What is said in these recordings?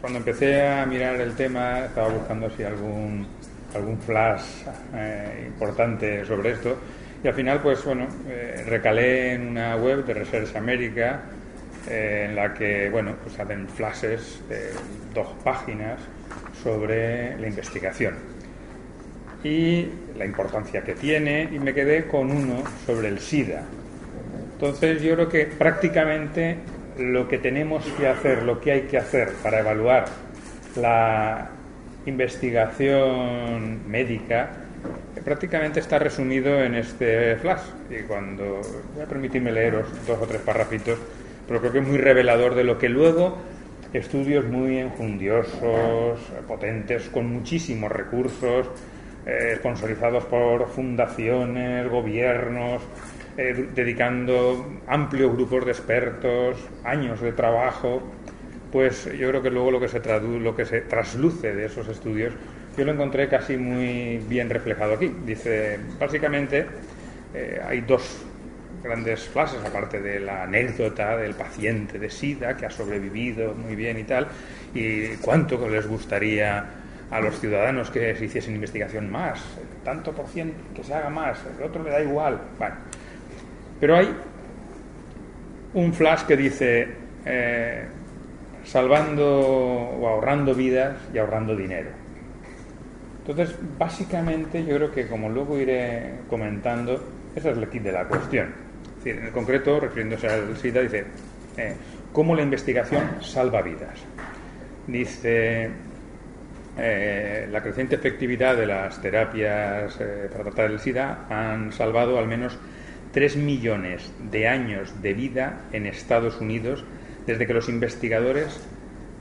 cuando empecé a mirar el tema estaba buscando si algún, algún flash eh, importante sobre esto y al final pues bueno, eh, recalé en una web de Research America eh, en la que bueno, pues hacen flashes de dos páginas sobre la investigación y la importancia que tiene y me quedé con uno sobre el SIDA. Entonces yo creo que prácticamente lo que tenemos que hacer, lo que hay que hacer para evaluar la investigación médica, prácticamente está resumido en este flash. Y cuando voy a permitirme leeros dos o tres parrafitos, pero creo que es muy revelador de lo que luego estudios muy enjundiosos, potentes, con muchísimos recursos, eh, sponsorizados por fundaciones, gobiernos, eh, dedicando amplios grupos de expertos, años de trabajo, pues yo creo que luego lo que se lo que se trasluce de esos estudios, yo lo encontré casi muy bien reflejado aquí. Dice, básicamente eh, hay dos grandes frases, aparte de la anécdota del paciente de SIDA que ha sobrevivido muy bien y tal, y cuánto les gustaría a los ciudadanos que se hiciesen investigación más, tanto por cien que se haga más, el otro le da igual. Bueno, pero hay un flash que dice eh, salvando o ahorrando vidas y ahorrando dinero. Entonces, básicamente, yo creo que como luego iré comentando, esa es el kit de la cuestión. en el concreto, refiriéndose al SIDA, dice, eh, ¿cómo la investigación salva vidas? Dice, eh, la creciente efectividad de las terapias para tratar el SIDA han salvado al menos 3 millones de años de vida en Estados Unidos desde que los investigadores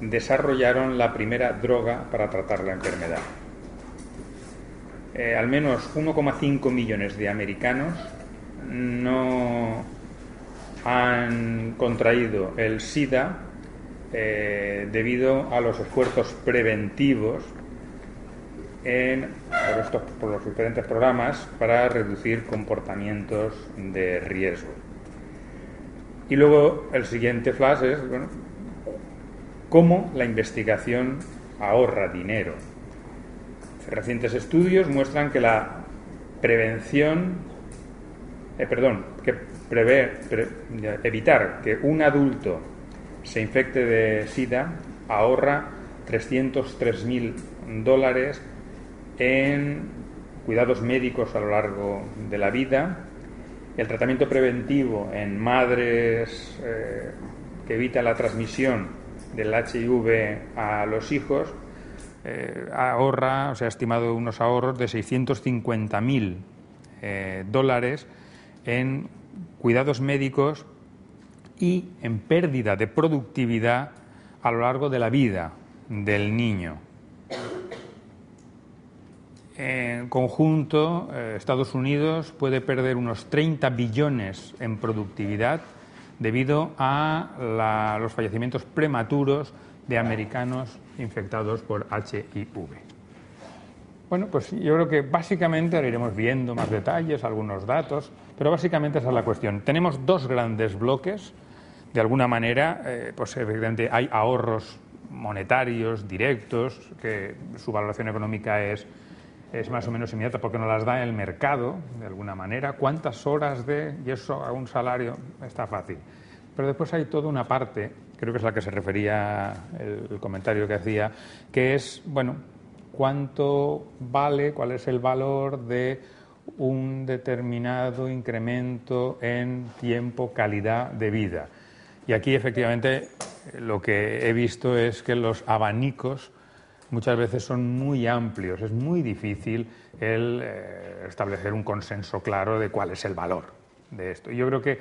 desarrollaron la primera droga para tratar la enfermedad. Eh, al menos 1,5 millones de americanos no han contraído el SIDA eh, debido a los esfuerzos preventivos en, por, los diferentes programas para reducir comportamientos de riesgo. Y luego el siguiente flash es cómo la investigación ahorra dinero. Recientes estudios muestran que la prevención, eh, perdón, que prevé, evitar que un adulto se infecte de SIDA ahorra 303.000 dólares en cuidados médicos a lo largo de la vida, el tratamiento preventivo en madres eh, que evita la transmisión del HIV a los hijos, eh, ahorra, o sea, ha estimado unos ahorros de 650.000 eh, dólares en cuidados médicos y en pérdida de productividad a lo largo de la vida del niño. En conjunto, eh, Estados Unidos puede perder unos 30 billones en productividad debido a los fallecimientos prematuros de americanos infectados por HIV. Bueno, pues yo creo que básicamente ahora iremos viendo más detalles, algunos datos, pero básicamente esa es la cuestión. Tenemos dos grandes bloques. De alguna manera, eh, pues evidentemente hay ahorros monetarios directos, que su valoración económica es es más o menos inmediata porque nos las da el mercado, de alguna manera. ¿Cuántas horas de.? Y eso a un salario está fácil. Pero después hay toda una parte, creo que es la que se refería el, comentario que hacía, que es, bueno, cuánto vale, cuál es el valor de un determinado incremento en tiempo, calidad de vida. Y aquí, efectivamente, lo que he visto es que los abanicos muchas veces son muy amplios. Es muy difícil el eh, establecer un consenso claro de cuál es el valor de esto. Y yo creo que,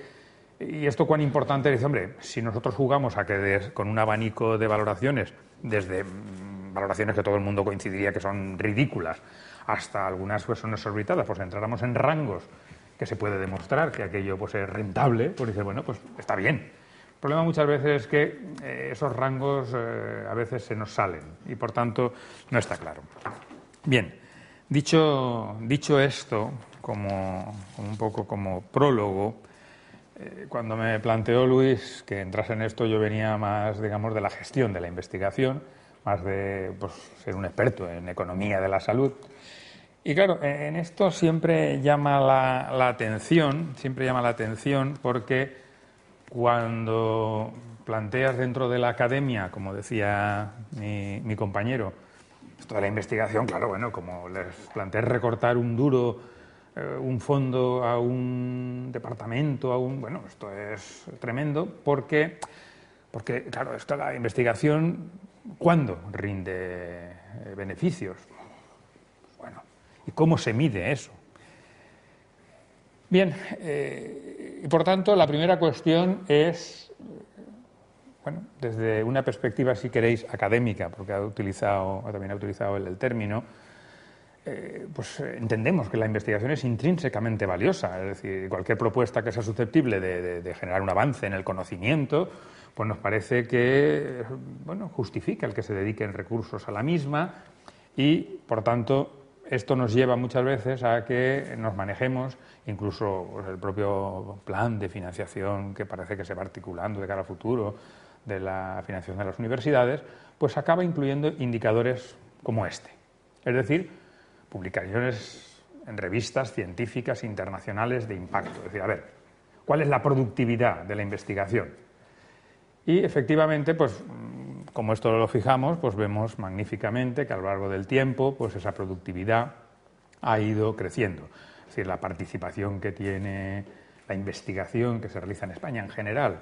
y esto cuán importante es, hombre, si nosotros jugamos a que con un abanico de valoraciones, desde mm, valoraciones que todo el mundo coincidiría que son ridículas, hasta algunas pues, son exorbitadas, pues entráramos en rangos que se puede demostrar que aquello pues, es rentable, pues dices, bueno, pues está bien el problema muchas veces es que eh, esos rangos eh, a veces se nos salen y por tanto no está claro. Bien, dicho, dicho esto, como, un poco como prólogo, eh, cuando me planteó Luis que entrase en esto yo venía más, digamos, de la gestión de la investigación, más de pues, ser un experto en economía de la salud. Y claro, en esto siempre llama la, atención, siempre llama la atención porque cuando planteas dentro de la academia, como decía mi, compañero, esto de la investigación, claro, bueno, como les planteé recortar un duro, eh, un fondo a un departamento, a un. Bueno, esto es tremendo porque, porque claro, esto la investigación, ¿cuándo rinde eh, beneficios? Bueno, ¿y cómo se mide eso? Bien, eh, y por tanto, la primera cuestión es bueno, desde una perspectiva, si queréis, académica, porque ha utilizado, también ha utilizado el, término, eh, pues eh, entendemos que la investigación es intrínsecamente valiosa, es decir, cualquier propuesta que sea susceptible de, generar un avance en el conocimiento, pues nos parece que bueno, justifica el que se dediquen recursos a la misma y, por tanto, esto nos lleva muchas veces a que nos manejemos, incluso pues, el propio plan de financiación que parece que se va articulando de cara al futuro, de la financiación de las universidades, pues acaba incluyendo indicadores como este. Es decir, publicaciones en revistas científicas internacionales de impacto. Es decir, a ver, ¿cuál es la productividad de la investigación? Y efectivamente, pues como esto lo fijamos, pues vemos magníficamente que a lo largo del tiempo, pues esa productividad ha ido creciendo. Es decir, la participación que tiene la investigación que se realiza en España en general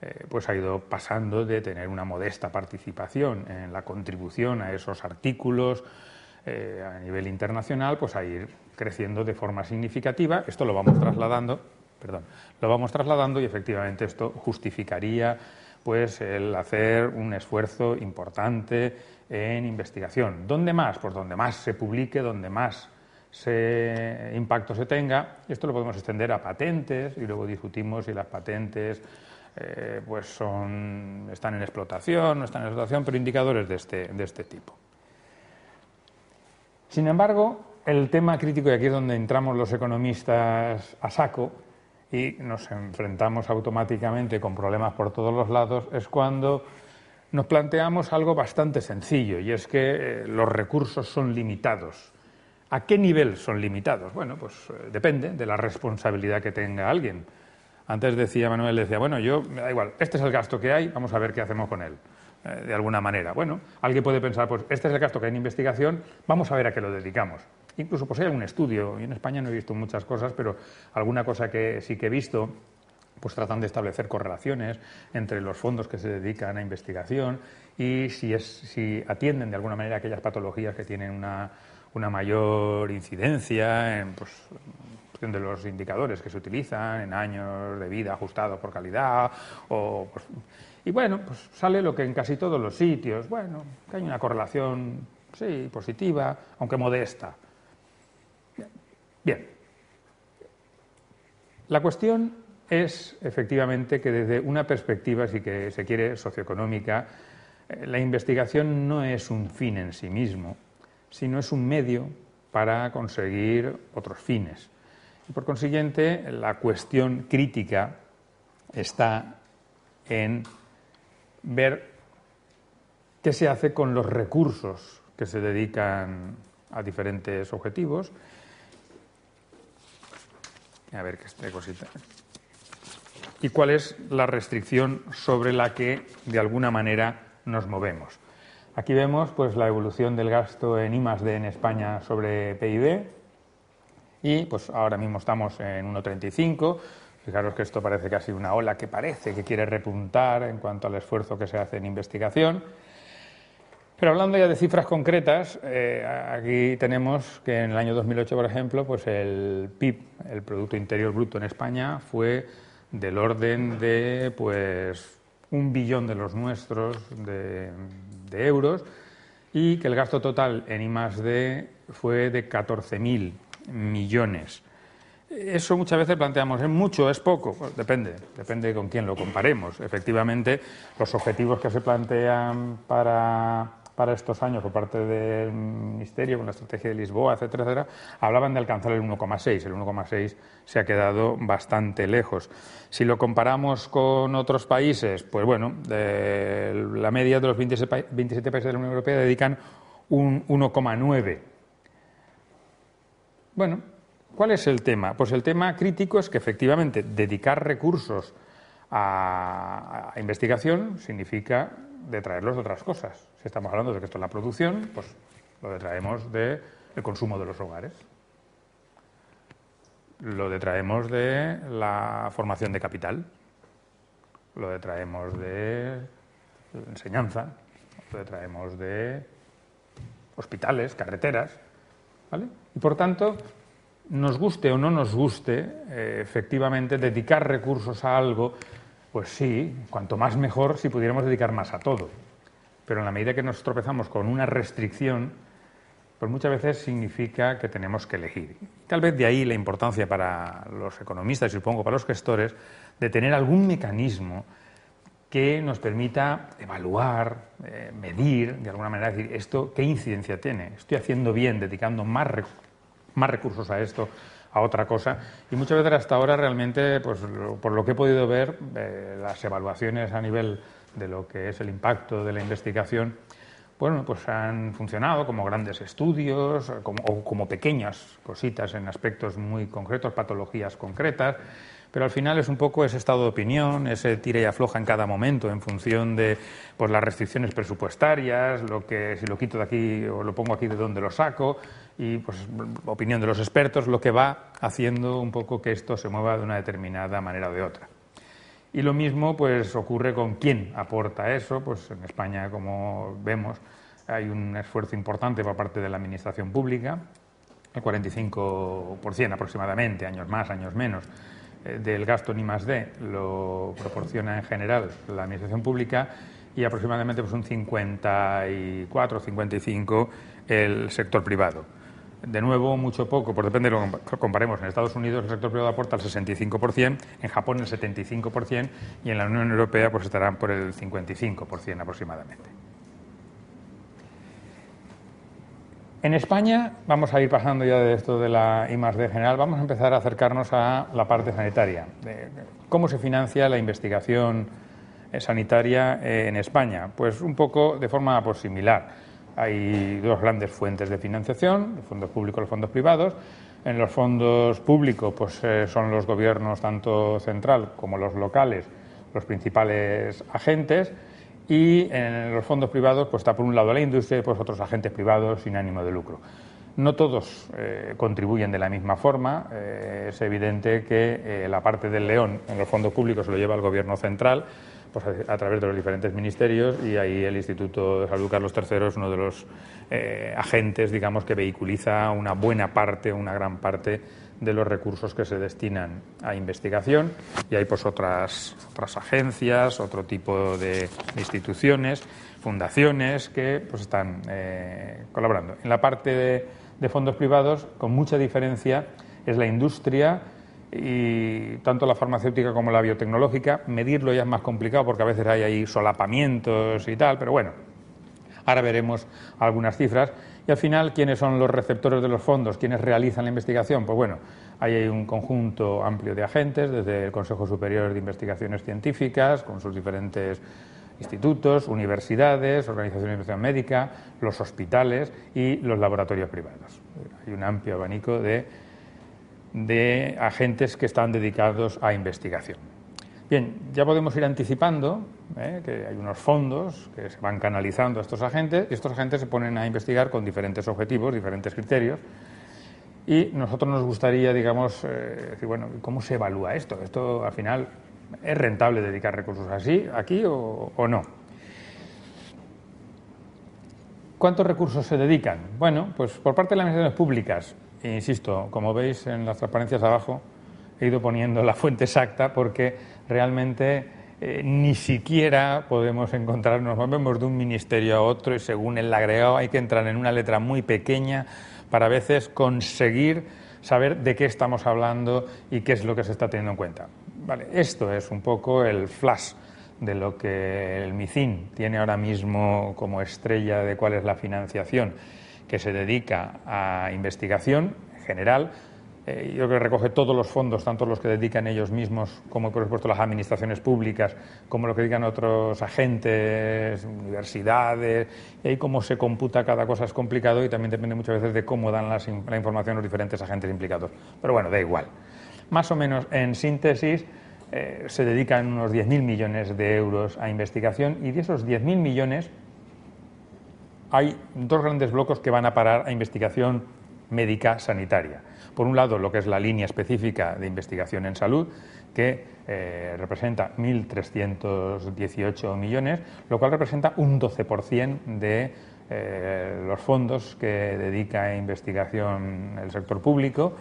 eh, pues ha ido pasando de tener una modesta participación en la contribución a esos artículos eh, a nivel internacional, pues a ir creciendo de forma significativa. Esto lo vamos trasladando, perdón, lo vamos trasladando y efectivamente esto justificaría pues el hacer un esfuerzo importante en investigación. ¿Dónde más? Pues donde más se publique, donde más se, impacto se tenga. Esto lo podemos extender a patentes y luego discutimos si las patentes eh, pues son, están en explotación, no están en explotación, pero indicadores de este, de este tipo. Sin embargo, el tema crítico, y aquí es donde entramos los economistas a saco y nos enfrentamos automáticamente con problemas por todos los lados, es cuando nos planteamos algo bastante sencillo, y es que eh, los recursos son limitados. ¿A qué nivel son limitados? Bueno, pues eh, depende de la responsabilidad que tenga alguien. Antes decía Manuel, decía, bueno, yo, me da igual, este es el gasto que hay, vamos a ver qué hacemos con él, eh, de alguna manera. Bueno, alguien puede pensar, pues este es el gasto que hay en investigación, vamos a ver a qué lo dedicamos. Incluso pues hay algún estudio, y en España no he visto muchas cosas, pero alguna cosa que sí que he visto, pues tratan de establecer correlaciones entre los fondos que se dedican a investigación y si, atienden de alguna manera aquellas patologías que tienen una, mayor incidencia en pues, de los indicadores que se utilizan en años de vida ajustados por calidad o pues, y bueno, pues sale lo que en casi todos los sitios, bueno, que hay una correlación, sí, positiva, aunque modesta. Bien. La cuestión es efectivamente que desde una perspectiva, si que se quiere, socioeconómica, la investigación no es un fin en sí mismo, sino es un medio para conseguir otros fines. Y por consiguiente, la cuestión crítica está en ver qué se hace con los recursos que se dedican a diferentes objetivos. A ver qué esta cosita. Y cuál es la restricción sobre la que de alguna manera nos movemos. Aquí vemos pues la evolución del gasto en I+D en España sobre PIB y pues ahora mismo estamos en 1,35. Fijaros que esto parece casi una ola que parece que quiere repuntar en cuanto al esfuerzo que se hace en investigación. Pero hablando ya de cifras concretas, eh, aquí tenemos que en el año 2008, por ejemplo, pues el PIB, el Producto Interior Bruto en España, fue del orden de pues un billón de los nuestros de, euros y que el gasto total en I+D fue de 14.000 millones. Eso muchas veces planteamos, ¿es mucho, es poco? Pues depende, depende con quién lo comparemos. Efectivamente, los objetivos que se plantean para para estos años por parte del Ministerio, con la estrategia de Lisboa, etcétera, etcétera, hablaban de alcanzar el 1,6. El 1,6 se ha quedado bastante lejos. Si lo comparamos con otros países, pues bueno, la media de los 27, 27 países de la Unión Europea dedican un 1,9. Bueno, ¿cuál es el tema? Pues el tema crítico es que efectivamente dedicar recursos a, investigación significa detraerlos de otras cosas. Si estamos hablando de que esto es la producción, pues lo detraemos del consumo de los hogares. Lo detraemos de la formación de capital. Lo detraemos de enseñanza. Lo detraemos de hospitales, carreteras. ¿vale? Y por tanto, nos guste o no nos guste, eh, efectivamente, dedicar recursos a algo pues sí, cuanto más mejor si pudiéramos dedicar más a todo. Pero en la medida que nos tropezamos con una restricción, pues muchas veces significa que tenemos que elegir. Tal vez de ahí la importancia para los economistas y supongo para los gestores de tener algún mecanismo que nos permita evaluar, eh, medir, de alguna manera, decir, esto, ¿qué incidencia tiene? ¿Estoy haciendo bien dedicando más, más recursos a esto a otra cosa. Y muchas veces hasta ahora realmente, pues por lo que he podido ver, eh, las evaluaciones a nivel de lo que es el impacto de la investigación, bueno, pues han funcionado como grandes estudios como, o como pequeñas cositas en aspectos muy concretos, patologías concretas, pero al final es un poco ese estado de opinión, ese tira y afloja en cada momento en función de pues, las restricciones presupuestarias, lo que si lo quito de aquí o lo pongo aquí de dónde lo saco, y pues opinión de los expertos, lo que va haciendo un poco que esto se mueva de una determinada manera o de otra. Y lo mismo pues ocurre con quién aporta eso, pues en España como vemos hay un esfuerzo importante por parte de la administración pública, el 45% aproximadamente, años más, años menos, eh, del gasto ni más D lo proporciona en general la administración pública y aproximadamente pues un 54 55 el sector privado. De nuevo, mucho poco, pues depende de lo que comparemos. En Estados Unidos el sector privado aporta el 65%, en Japón el 75% y en la Unión Europea pues estarán por el 55% aproximadamente. En España, vamos a ir pasando ya de esto de la I D general, vamos a empezar a acercarnos a la parte sanitaria. ¿Cómo se financia la investigación sanitaria en España? Pues un poco de forma pues, similar hay dos grandes fuentes de financiación, los fondos públicos y los fondos privados. En los fondos públicos pues, eh, son los gobiernos, tanto central como los locales, los principales agentes. Y en los fondos privados pues, está por un lado la industria y pues, otros agentes privados sin ánimo de lucro. No todos eh, contribuyen de la misma forma. Eh, es evidente que la parte del león en los fondos públicos se lo lleva el gobierno central pues, a, través de los diferentes ministerios y ahí el Instituto de Salud Carlos III es uno de los eh, agentes, digamos, que vehiculiza una buena parte, una gran parte de los recursos que se destinan a investigación y hay pues otras, otras agencias, otro tipo de instituciones, fundaciones que pues están eh, colaborando. En la parte de fondos privados, con mucha diferencia, es la industria y tanto la farmacéutica como la biotecnológica. Medirlo ya es más complicado porque a veces hay ahí solapamientos y tal, pero bueno, ahora veremos algunas cifras. Y al final, ¿quiénes son los receptores de los fondos? ¿Quiénes realizan la investigación? Pues bueno, ahí hay un conjunto amplio de agentes, desde el Consejo Superior de Investigaciones Científicas, con sus diferentes institutos, universidades, organizaciones de investigación médica, los hospitales y los laboratorios privados. Hay un amplio abanico de de agentes que están dedicados a investigación. Bien, ya podemos ir anticipando ¿eh? que hay unos fondos que se van canalizando a estos agentes y estos agentes se ponen a investigar con diferentes objetivos, diferentes criterios. Y nosotros nos gustaría, digamos, eh, decir, bueno, ¿cómo se evalúa esto? ¿Esto al final es rentable dedicar recursos así, aquí o, o no? ¿Cuántos recursos se dedican? Bueno, pues por parte de las administraciones públicas, insisto, como veis en las transparencias abajo, he ido poniendo la fuente exacta porque realmente eh, ni siquiera podemos encontrarnos, movemos de un ministerio a otro y según el agregado hay que entrar en una letra muy pequeña para a veces conseguir saber de qué estamos hablando y qué es lo que se está teniendo en cuenta. Vale, esto es un poco el flash de lo que el MICIN tiene ahora mismo como estrella de cuál es la financiación que se dedica a investigación general, eh, yo creo que recoge todos los fondos, tanto los que dedican ellos mismos como, por supuesto, las administraciones públicas, como lo que dedican otros agentes, universidades, y ahí cómo se computa cada cosa es complicado y también depende muchas veces de cómo dan la información los diferentes agentes implicados. Pero bueno, da igual. Más o menos, en síntesis, eh, se dedican unos 10.000 millones de euros a investigación y de esos 10.000 millones hay dos grandes blocos que van a parar a investigación médica sanitaria. Por un lado, lo que es la línea específica de investigación en salud, que eh, representa 1.318 millones, lo cual representa un 12% de eh, los fondos que dedica a investigación el sector público.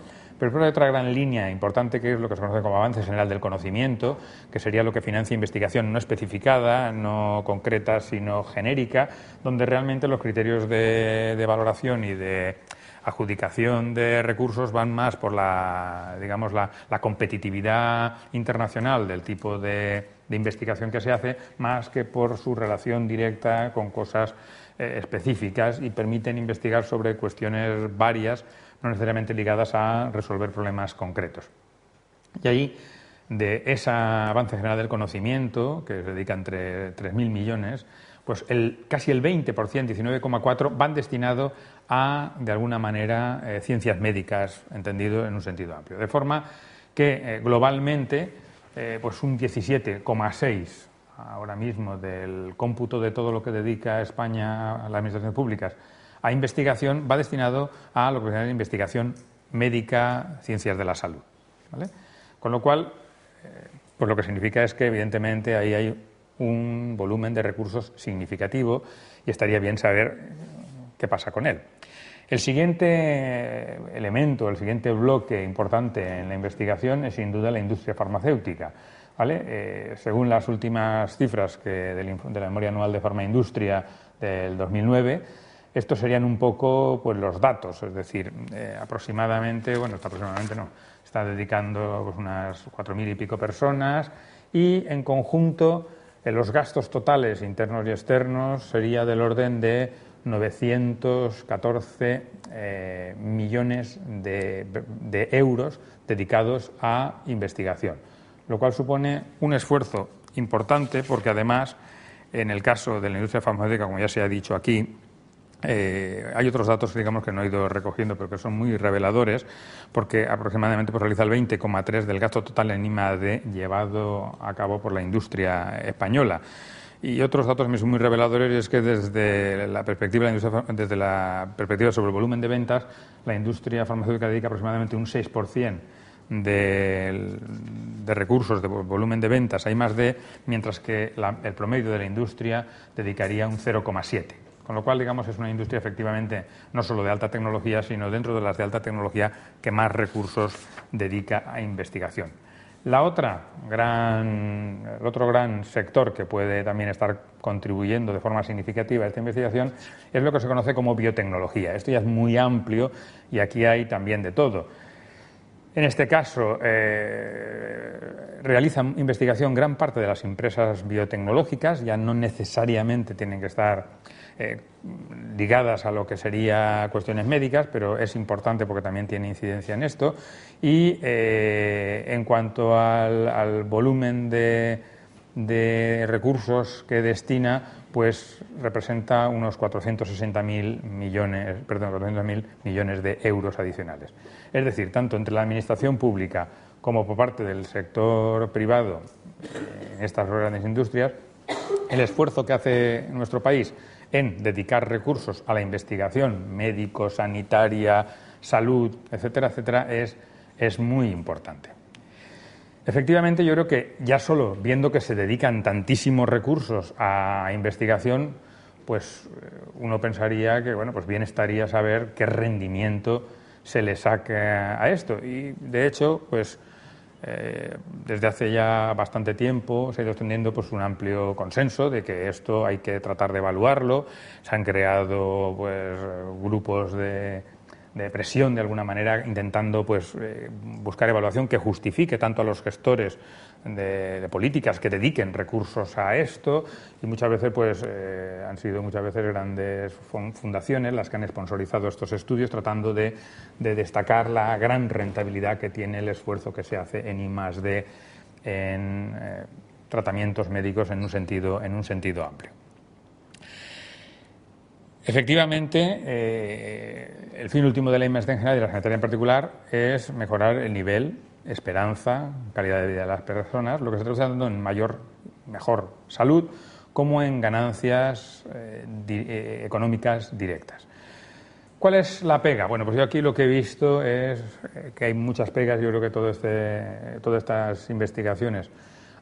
Pero hay otra gran línea importante que es lo que se conoce como avance general del conocimiento, que sería lo que financia investigación no especificada, no concreta, sino genérica, donde realmente los criterios de valoración y de adjudicación de recursos van más por la, digamos, la, competitividad internacional del tipo de, investigación que se hace, más que por su relación directa con cosas eh, específicas y permiten investigar sobre cuestiones varias, no necesariamente ligadas a resolver problemas concretos. Y ahí, de ese avance general del conocimiento, que se dedica entre 3.000 millones, pues casi el 20%, 19,4%, van destinados a, de alguna manera, eh, ciencias médicas, entendido en un sentido amplio. De forma que eh, globalmente, eh, pues un 17,6% ahora mismo del cómputo de todo lo que dedica España a las administraciones públicas a investigación va destinado a lo que se llama investigación médica, ciencias de la salud. Con lo cual, pues lo que significa es que evidentemente ahí hay un volumen de recursos significativo y estaría bien saber qué pasa con él. El siguiente elemento, el siguiente bloque importante en la investigación es sin duda la industria farmacéutica. ¿vale? Eh, según las últimas cifras que de la memoria anual de farmaindustria del 2009, estos serían un poco pues, los datos, es decir, eh, aproximadamente, bueno, aproximadamente no, está dedicando pues, unas cuatro mil y pico personas y en conjunto los gastos totales internos y externos sería del orden de 914 eh, millones de, euros dedicados a investigación, lo cual supone un esfuerzo importante porque además, en el caso de la industria farmacéutica, como ya se ha dicho aquí, eh, hay otros datos digamos, que no he ido recogiendo, pero que son muy reveladores, porque aproximadamente pues, realiza el 20,3% del gasto total en I+D llevado a cabo por la industria española. Y otros datos muy reveladores es que desde la perspectiva, desde la perspectiva sobre el volumen de ventas, la industria farmacéutica dedica aproximadamente un 6% de, de, recursos, de volumen de ventas hay más de, mientras que el promedio de la industria dedicaría un 0,7%. Con lo cual, digamos, es una industria efectivamente no solo de alta tecnología, sino dentro de las de alta tecnología que más recursos dedica a investigación. La otra gran, el otro gran sector que puede también estar contribuyendo de forma significativa a esta investigación es lo que se conoce como biotecnología. Esto ya es muy amplio y aquí hay también de todo. En este caso, eh, realizan investigación gran parte de las empresas biotecnológicas, ya no necesariamente tienen que estar eh, ligadas a lo que sería cuestiones médicas, pero es importante porque también tiene incidencia en esto. Y eh, en cuanto al, volumen de, recursos que destina, pues representa unos 460.000 millones, perdón, millones de euros adicionales. Es decir, tanto entre la administración pública como por parte del sector privado en estas grandes industrias, el esfuerzo que hace nuestro país en dedicar recursos a la investigación médico, sanitaria, salud, etcétera, etcétera, es, es muy importante. Efectivamente, yo creo que ya solo viendo que se dedican tantísimos recursos a investigación, pues eh, uno pensaría que bueno, pues bien estaría saber qué rendimiento se le saque a esto. Y de hecho, pues eh, desde hace ya bastante tiempo se ha ido extendiendo pues, un amplio consenso de que esto hay que tratar de evaluarlo. Se han creado pues, grupos de, de presión de alguna manera, intentando pues, eh, buscar evaluación que justifique tanto a los gestores de, políticas que dediquen recursos a esto y muchas veces pues eh, han sido muchas veces grandes fundaciones las que han sponsorizado estos estudios tratando de, destacar la gran rentabilidad que tiene el esfuerzo que se hace en I D en eh, tratamientos médicos en un sentido, en un sentido amplio. Efectivamente, eh, el fin último de la IMSD en general y de la sanitaria en particular es mejorar el nivel, esperanza, calidad de vida de las personas, lo que se está traduciendo en mayor, mejor salud, como en ganancias eh, eh, económicas directas. ¿Cuál es la pega? Bueno, pues yo aquí lo que he visto es que hay muchas pegas. Yo creo que este, todas estas investigaciones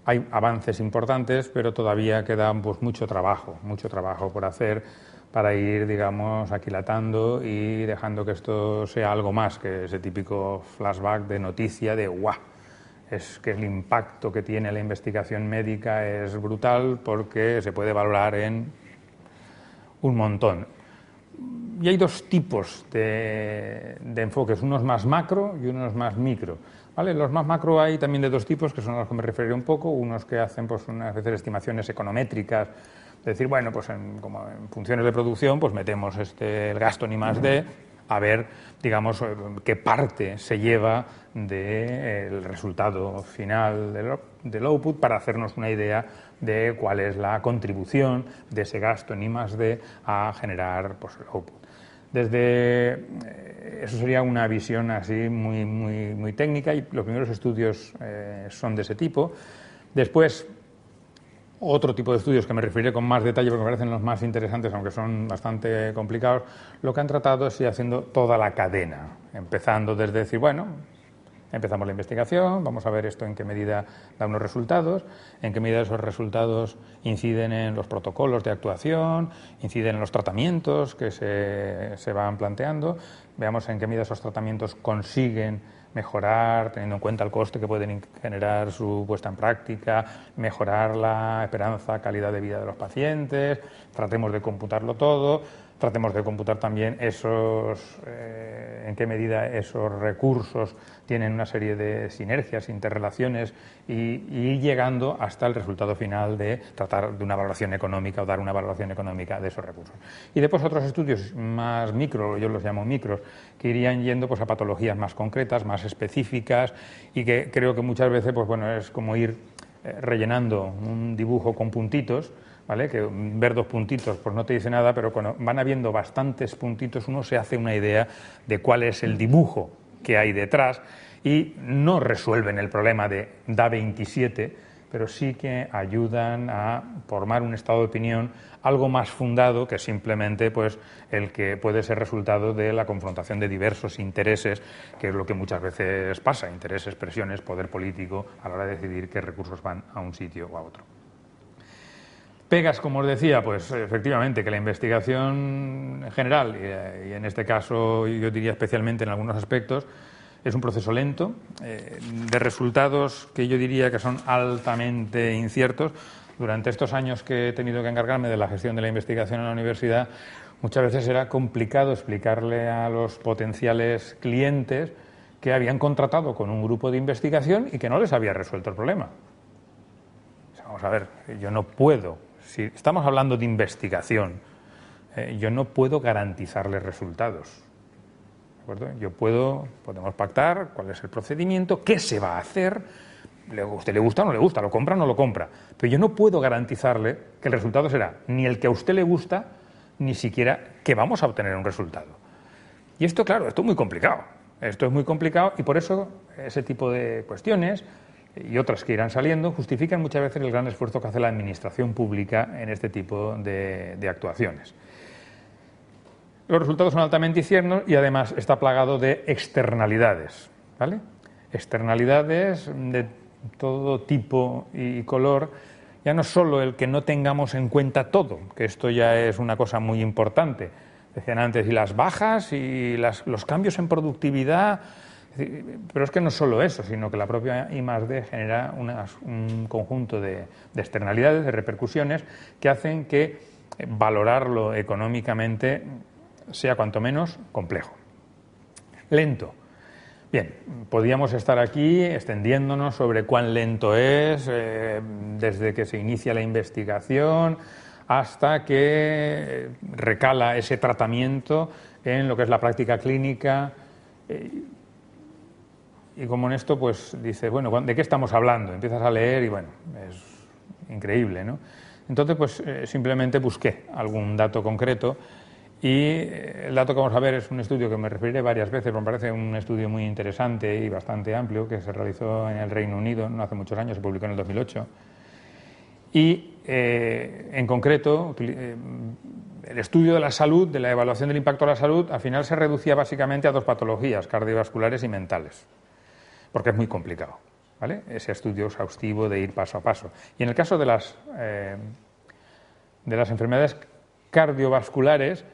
hay avances importantes, pero todavía queda pues, mucho trabajo, mucho trabajo por hacer para ir, digamos, aquilatando y dejando que esto sea algo más que ese típico flashback de noticia de ¡guau! Es que el impacto que tiene la investigación médica es brutal porque se puede valorar en un montón. Y hay dos tipos de, enfoques, unos más macro y unos más micro. ¿Vale? Los más macro hay también de dos tipos, que son a los que me referiré un poco, unos que hacen pues, unas veces estimaciones econométricas decir, bueno, pues en, como en funciones de producción, pues metemos este, el gasto ni más de a ver, digamos, qué parte se lleva del resultado final del, output para hacernos una idea de cuál es la contribución de ese gasto ni más de a generar pues, el output. Desde eh, eso sería una visión así muy, muy, muy técnica y los primeros estudios eh, son de ese tipo. Después, otro tipo de estudios que me referiré con más detalle porque me parecen los más interesantes, aunque son bastante complicados, lo que han tratado es ir haciendo toda la cadena, empezando desde decir, bueno, empezamos la investigación, vamos a ver esto en qué medida da unos resultados, en qué medida esos resultados inciden en los protocolos de actuación, inciden en los tratamientos que se, se van planteando, veamos en qué medida esos tratamientos consiguen mejorar, teniendo en cuenta el coste que pueden generar su puesta en práctica, mejorar la esperanza, calidad de vida de los pacientes, tratemos de computarlo todo, tratemos de computar también esos, eh, en qué medida esos recursos tienen una serie de sinergias, interrelaciones y, ir llegando hasta el resultado final de tratar de una valoración económica o dar una valoración económica de esos recursos. Y después otros estudios más micro, yo los llamo micros, que irían yendo pues, a patologías más concretas, más específicas y que creo que muchas veces pues, bueno, es como ir eh, rellenando un dibujo con puntitos que ver dos puntitos pues no te dice nada, pero cuando van habiendo bastantes puntitos uno se hace una idea de cuál es el dibujo que hay detrás y no resuelven el problema de da 27, pero sí que ayudan a formar un estado de opinión algo más fundado que simplemente pues el que puede ser resultado de la confrontación de diversos intereses, que es lo que muchas veces pasa, intereses, presiones, poder político a la hora de decidir qué recursos van a un sitio o a otro. Pegas, como os decía, pues efectivamente que la investigación en general, y, en este caso yo diría especialmente en algunos aspectos, es un proceso lento, eh, de resultados que yo diría que son altamente inciertos. Durante estos años que he tenido que encargarme de la gestión de la investigación en la universidad, muchas veces era complicado explicarle a los potenciales clientes que habían contratado con un grupo de investigación y que no les había resuelto el problema. Vamos a ver, yo no puedo si estamos hablando de investigación, eh, yo no puedo garantizarle resultados. Yo puedo, podemos pactar cuál es el procedimiento, qué se va a hacer, ¿a usted le gusta o no le gusta? ¿Lo compra o no lo compra? Pero yo no puedo garantizarle que el resultado será ni el que a usted le gusta, ni siquiera que vamos a obtener un resultado. Y esto, claro, esto es muy complicado. Esto es muy complicado y por eso ese tipo de cuestiones y otras que irán saliendo, justifican muchas veces el gran esfuerzo que hace la administración pública en este tipo de, actuaciones. Los resultados son altamente inciertos y además está plagado de externalidades. ¿vale? Externalidades de todo tipo y color, ya no solo el que no tengamos en cuenta todo, que esto ya es una cosa muy importante. Decían antes, y las bajas y los cambios en productividad pero es que no solo eso, sino que la propia I+D genera un conjunto de, externalidades, de repercusiones, que hacen que valorarlo económicamente sea cuanto menos complejo. lento. Bien, podríamos estar aquí extendiéndonos sobre cuán lento es eh, desde que se inicia la investigación hasta que recala ese tratamiento en lo que es la práctica clínica. Eh, y como en esto, pues dice, bueno, ¿de qué estamos hablando? Empiezas a leer y bueno, es increíble, ¿no? Entonces, pues eh, simplemente busqué algún dato concreto y eh, el dato que vamos a ver es un estudio que me referiré varias veces, me parece un estudio muy interesante y bastante amplio que se realizó en el Reino Unido no hace muchos años, se publicó en el 2008. Y eh, en concreto, el estudio de la salud, de la evaluación del impacto de la salud, al final se reducía básicamente a dos patologías, cardiovasculares y mentales, porque es muy complicado, ¿vale? Ese estudio exhaustivo de ir paso a paso. Y en el caso de las, de las enfermedades cardiovasculares,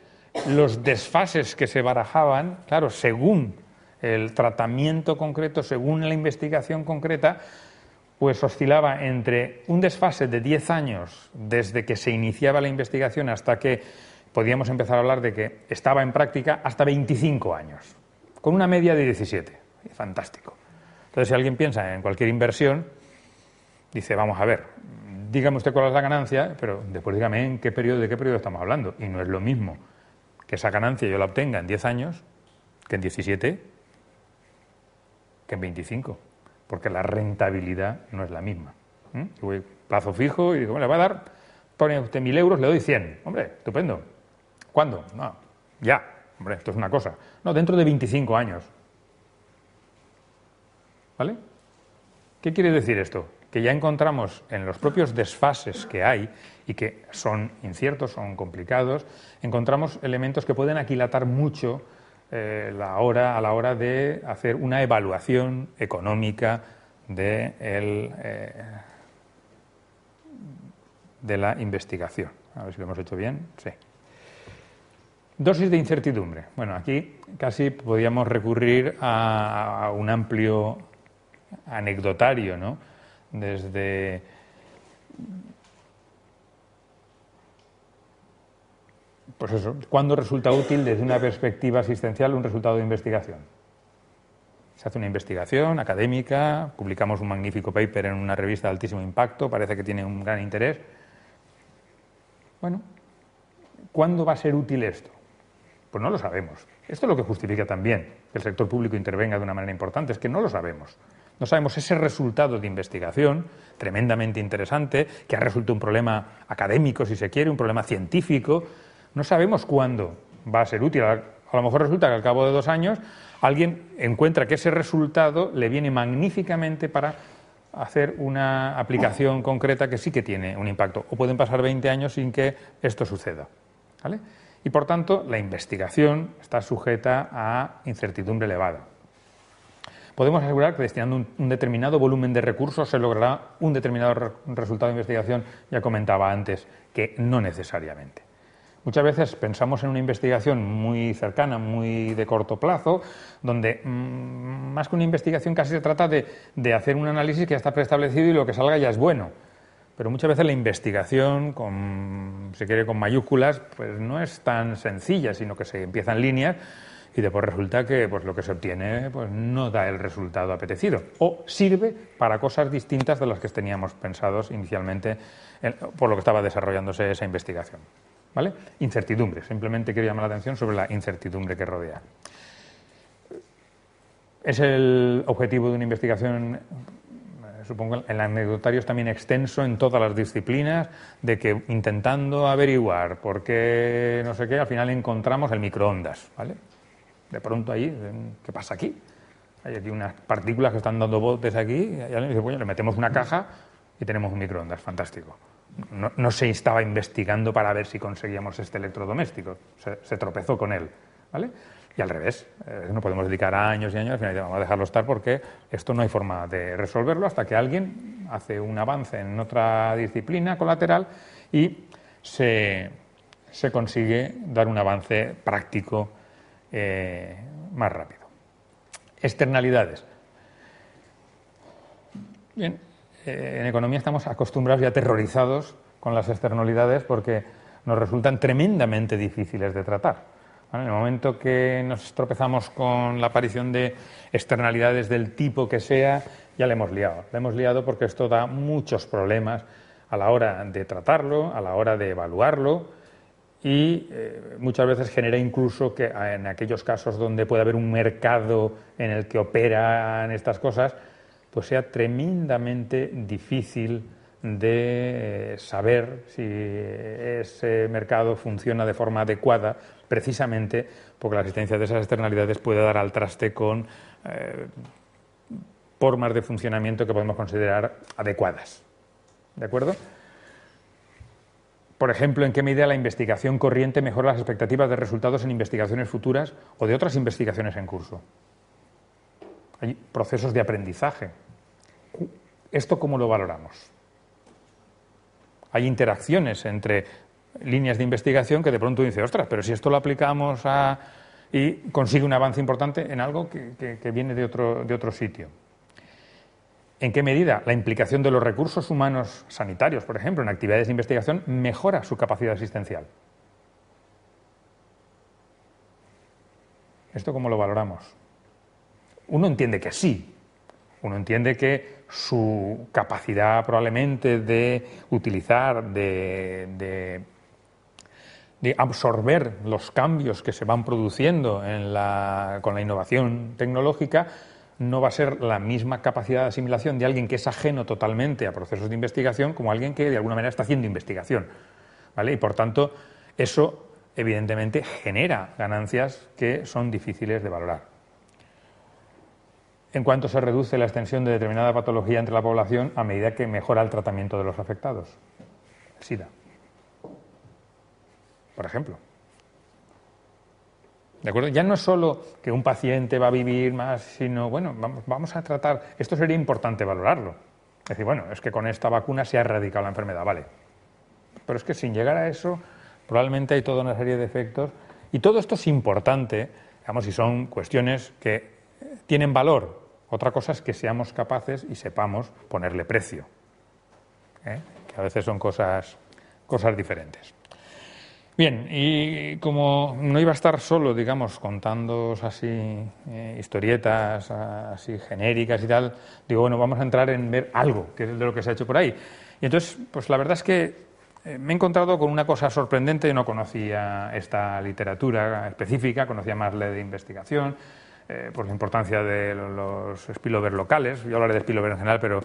los desfases que se barajaban, claro, según el tratamiento concreto, según la investigación concreta, pues oscilaba entre un desfase de 10 años desde que se iniciaba la investigación hasta que podíamos empezar a hablar de que estaba en práctica hasta 25 años, con una media de 17. Fantástico. Entonces, si alguien piensa en cualquier inversión, dice, vamos a ver, dígame usted cuál es la ganancia, pero después dígame en qué periodo, de qué periodo estamos hablando. Y no es lo mismo que esa ganancia yo la obtenga en 10 años que en 17, que en 25, porque la rentabilidad no es la misma. Voy plazo fijo y digo, le va a dar, pone usted mil euros, le doy 100. Hombre, estupendo. ¿Cuándo? No, ya. Hombre, esto es una cosa. No, dentro de 25 años. ¿Vale? ¿Qué quiere decir esto? Que ya encontramos en los propios desfases que hay y que son inciertos, son complicados, encontramos elementos que pueden aquilatar mucho eh, la hora, a la hora de hacer una evaluación económica de, eh, de la investigación. A ver si lo hemos hecho bien. Sí. Dosis de incertidumbre. Bueno, aquí casi podríamos recurrir a un amplio anecdotario, ¿no? Desde pues eso, ¿cuándo resulta útil desde una perspectiva asistencial un resultado de investigación? Se hace una investigación académica, publicamos un magnífico paper en una revista de altísimo impacto, parece que tiene un gran interés. Bueno, ¿cuándo va a ser útil esto? Pues no lo sabemos. Esto es lo que justifica también que el sector público intervenga de una manera importante, es que no lo sabemos. No sabemos ese resultado de investigación tremendamente interesante, que ha resultado un problema académico, si se quiere, un problema científico, no sabemos cuándo va a ser útil. A lo mejor resulta que al cabo de dos años alguien encuentra que ese resultado le viene magníficamente para hacer una aplicación concreta que sí que tiene un impacto. O pueden pasar 20 años sin que esto suceda. Y por tanto, la investigación está sujeta a incertidumbre elevada. Podemos asegurar que destinando un, determinado volumen de recursos se logrará un determinado resultado de investigación, ya comentaba antes, que no necesariamente. Muchas veces pensamos en una investigación muy cercana, muy de corto plazo, donde mm, más que una investigación casi se trata de, hacer un análisis que ya está preestablecido y lo que salga ya es bueno. Pero muchas veces la investigación, con, si quiere con mayúsculas, pues no es tan sencilla, sino que se empieza en líneas y después resulta que pues, lo que se obtiene pues, no da el resultado apetecido o sirve para cosas distintas de las que teníamos pensados inicialmente por lo que estaba desarrollándose esa investigación. ¿Vale? Incertidumbre, simplemente quiero llamar la atención sobre la incertidumbre que rodea. Es el objetivo de una investigación, supongo, el anecdotario es también extenso en todas las disciplinas, de que intentando averiguar por qué no sé qué, al final encontramos el microondas, ¿vale? De pronto ahí, ¿qué pasa aquí? Hay aquí unas partículas que están dando botes aquí, y alguien dice, bueno, le metemos una caja y tenemos un microondas, fantástico no, se estaba investigando para ver si conseguíamos este electrodoméstico, se, tropezó con él. ¿vale? Y al revés, eh, no podemos dedicar años y años, al final vamos a dejarlo estar porque esto no hay forma de resolverlo hasta que alguien hace un avance en otra disciplina colateral y se, consigue dar un avance práctico eh, más rápido. Externalidades. Bien, eh, en economía estamos acostumbrados y aterrorizados con las externalidades porque nos resultan tremendamente difíciles de tratar. En el momento que nos tropezamos con la aparición de externalidades del tipo que sea, ya le hemos liado. Le hemos liado porque esto da muchos problemas a la hora de tratarlo, a la hora de evaluarlo y eh, muchas veces genera incluso que en aquellos casos donde puede haber un mercado en el que operan estas cosas, pues sea tremendamente difícil de eh, saber si ese mercado funciona de forma adecuada, precisamente porque la existencia de esas externalidades puede dar al traste con eh, formas de funcionamiento que podemos considerar adecuadas. ¿De acuerdo? Por ejemplo, en qué medida la investigación corriente mejora las expectativas de resultados en investigaciones futuras o de otras investigaciones en curso. Hay procesos de aprendizaje. ¿Esto cómo lo valoramos? Hay interacciones entre líneas de investigación que de pronto dice, ostras, pero si esto lo aplicamos a... y consigue un avance importante en algo que, viene de otro sitio. ¿En qué medida la implicación de los recursos humanos sanitarios, por ejemplo, en actividades de investigación, mejora su capacidad asistencial? ¿Esto cómo lo valoramos? Uno entiende que sí. Uno entiende que su capacidad probablemente de utilizar, de, absorber los cambios que se van produciendo con la innovación tecnológica no va a ser la misma capacidad de asimilación de alguien que es ajeno totalmente a procesos de investigación como alguien que de alguna manera está haciendo investigación. ¿vale? Y por tanto, eso evidentemente genera ganancias que son difíciles de valorar. En cuanto se reduce la extensión de determinada patología entre la población a medida que mejora el tratamiento de los afectados. SIDA. Por ejemplo. ¿De acuerdo? Ya no es solo que un paciente va a vivir más, sino, bueno, vamos, a tratar, esto sería importante valorarlo. Es decir, bueno, es que con esta vacuna se ha erradicado la enfermedad, vale. Pero es que sin llegar a eso, probablemente hay toda una serie de efectos. Y todo esto es importante, digamos, y son cuestiones que tienen valor. Otra cosa es que seamos capaces y sepamos ponerle precio. ¿eh? Que a veces son cosas, cosas diferentes. Bien, y como no iba a estar solo, digamos, contando así eh, historietas así genéricas y tal, digo, bueno, vamos a entrar en ver algo, que es de lo que se ha hecho por ahí. Y entonces, pues la verdad es que eh, me he encontrado con una cosa sorprendente, no conocía esta literatura específica, conocía más la de investigación, eh, por la importancia de los spillover locales, yo hablaré de spillover en general, pero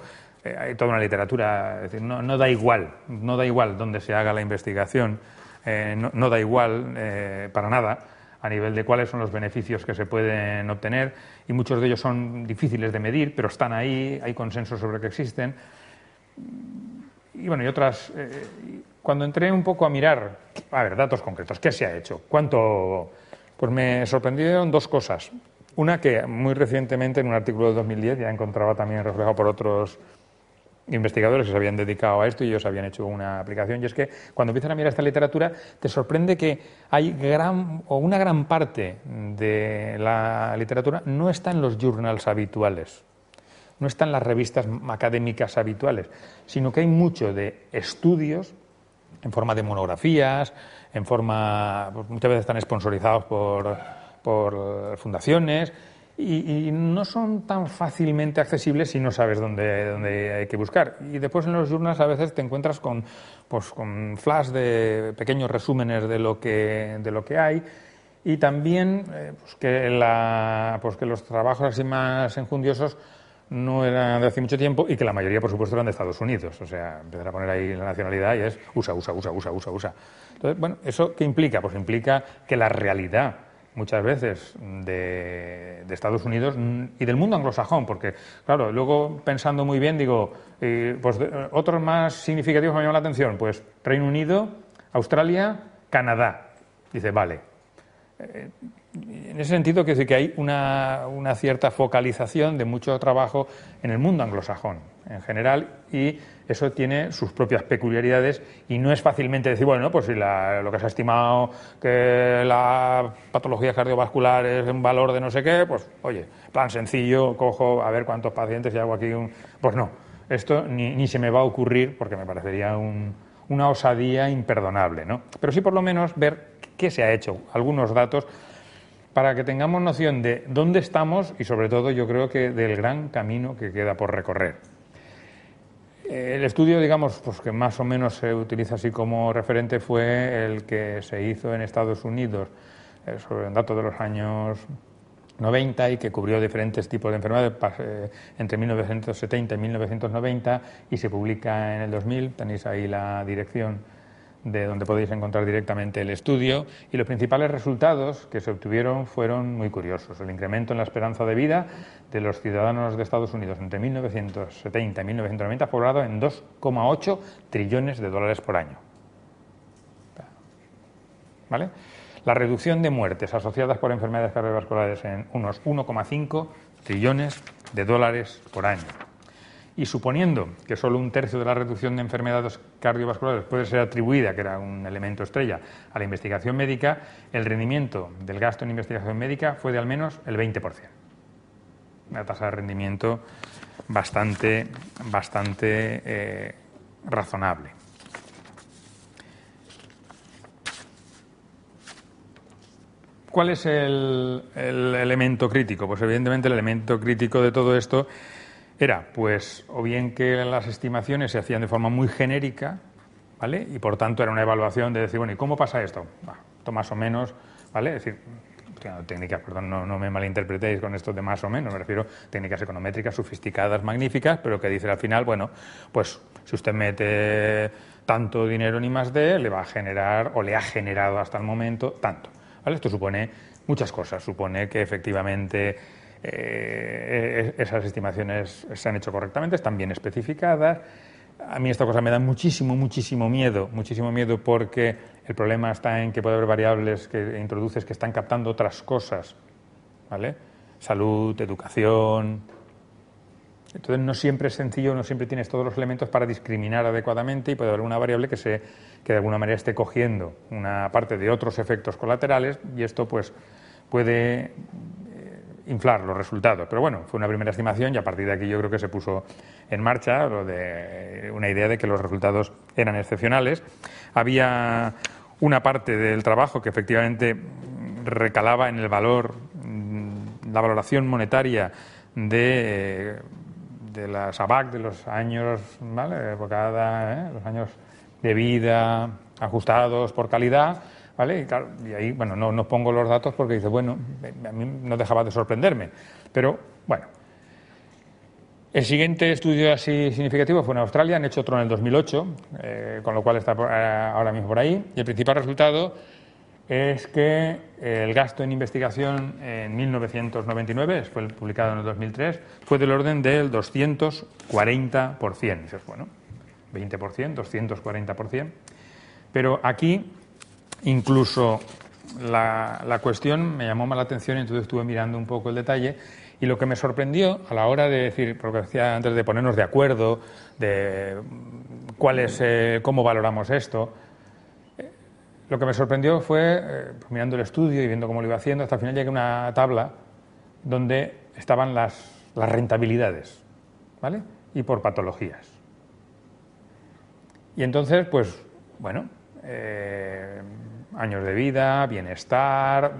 hay toda una literatura, no, no da igual, no da igual dónde se haga la investigación, eh, no, da igual eh, para nada a nivel de cuáles son los beneficios que se pueden obtener y muchos de ellos son difíciles de medir, pero están ahí, hay consenso sobre que existen. Y bueno, y otras. Eh, cuando entré un poco a mirar, a ver, datos concretos, ¿qué se ha hecho? ¿Cuánto? Pues me sorprendieron dos cosas. Una que muy recientemente en un artículo de 2010 ya encontraba también reflejado por otros investigadores que se habían dedicado a esto y ellos habían hecho una aplicación. Y es que cuando empiezan a mirar esta literatura, te sorprende que hay gran o una gran parte de la literatura no está en los journals habituales, no está en las revistas académicas habituales, sino que hay mucho de estudios en forma de monografías, en forma, muchas veces están sponsorizados por, por fundaciones, y, no son tan fácilmente accesibles si no sabes dónde, dónde, hay que buscar. Y después en los journals a veces te encuentras con, pues, con flash de pequeños resúmenes de lo que, de lo que hay y también eh, pues que, la, pues que los trabajos así más enjundiosos no eran de hace mucho tiempo y que la mayoría, por supuesto, eran de Estados Unidos. O sea, empezar a poner ahí la nacionalidad y es USA, USA, USA, USA, USA, USA. Entonces, bueno, ¿eso qué implica? Pues implica que la realidad muchas veces de, Estados Unidos y del mundo anglosajón, porque, claro, luego pensando muy bien, digo, pues otros más significativos me llaman la atención, pues Reino Unido, Australia, Canadá. Dice, vale. Eh, en ese sentido, quiero decir que hay una, una, cierta focalización de mucho trabajo en el mundo anglosajón en general y eso tiene sus propias peculiaridades y no es fácilmente decir, bueno, pues si lo que se ha estimado que la patología cardiovascular es un valor de no sé qué, pues oye, plan sencillo, cojo a ver cuántos pacientes y hago aquí un... Pues no, esto ni, ni se me va a ocurrir porque me parecería una osadía imperdonable, ¿no? Pero sí por lo menos ver qué se ha hecho, algunos datos para que tengamos noción de dónde estamos y sobre todo yo creo que del gran camino que queda por recorrer. El estudio, digamos, pues que más o menos se utiliza así como referente fue el que se hizo en Estados Unidos eh, sobre el dato de los años 90 y que cubrió diferentes tipos de enfermedades eh, entre 1970 y 1990 y se publica en el 2000. Tenéis ahí la dirección de donde podéis encontrar directamente el estudio y los principales resultados que se obtuvieron fueron muy curiosos. El incremento en la esperanza de vida de los ciudadanos de Estados Unidos entre 1970 y 1990 fue logrado en 2,8 trillones de dólares por año. ¿Vale? La reducción de muertes asociadas por enfermedades cardiovasculares en unos 1,5 trillones de dólares por año y suponiendo que solo un tercio de la reducción de enfermedades cardiovasculares puede ser atribuida, que era un elemento estrella, a la investigación médica, el rendimiento del gasto en investigación médica fue de al menos el 20%. Una tasa de rendimiento bastante, bastante eh, razonable. ¿Cuál es el, el elemento crítico? Pues evidentemente el elemento crítico de todo esto era, pues, o bien que las estimaciones se hacían de forma muy genérica, ¿vale? Y por tanto era una evaluación de decir, bueno, ¿y cómo pasa esto? esto más o menos, ¿vale? Es decir, técnicas, perdón, no, no, me malinterpretéis con esto de más o menos, me refiero a técnicas econométricas sofisticadas, magníficas, pero que dice al final, bueno, pues si usted mete tanto dinero en I más D, le va a generar, o le ha generado hasta el momento, tanto. ¿vale? Esto supone muchas cosas, supone que efectivamente eh, esas estimaciones se han hecho correctamente, están bien especificadas. A mí esta cosa me da muchísimo, muchísimo miedo, muchísimo miedo porque el problema está en que puede haber variables que introduces que están captando otras cosas, ¿vale? Salud, educación. Entonces no siempre es sencillo, no siempre tienes todos los elementos para discriminar adecuadamente y puede haber una variable que se que de alguna manera esté cogiendo una parte de otros efectos colaterales y esto pues puede inflar los resultados. Pero bueno, fue una primera estimación y a partir de aquí yo creo que se puso en marcha lo de una idea de que los resultados eran excepcionales. Había una parte del trabajo que efectivamente recalaba en el valor, mm, la valoración monetaria de, de las ABAC de los años, ¿vale? ¿eh? los años de vida ajustados por calidad y, ahí, bueno, no, no, pongo los datos porque dice, bueno, a mí no dejaba de sorprenderme. Pero, bueno. El siguiente estudio así significativo fue en Australia, han hecho otro en el 2008, eh, con lo cual está eh, ahora mismo por ahí. Y el principal resultado es que el gasto en investigación en 1999, fue publicado en el 2003, fue del orden del 240%. Eso es bueno, 20%, 240%. Pero aquí Incluso la, cuestión me llamó más la atención y entonces estuve mirando un poco el detalle y lo que me sorprendió a la hora de decir, porque decía antes de ponernos de acuerdo, de cuál es, eh, cómo valoramos esto, eh, lo que me sorprendió fue, eh, mirando el estudio y viendo cómo lo iba haciendo, hasta el final llegué a una tabla donde estaban las, las rentabilidades, ¿vale? Y por patologías. Y entonces, pues, bueno, años de vida, bienestar,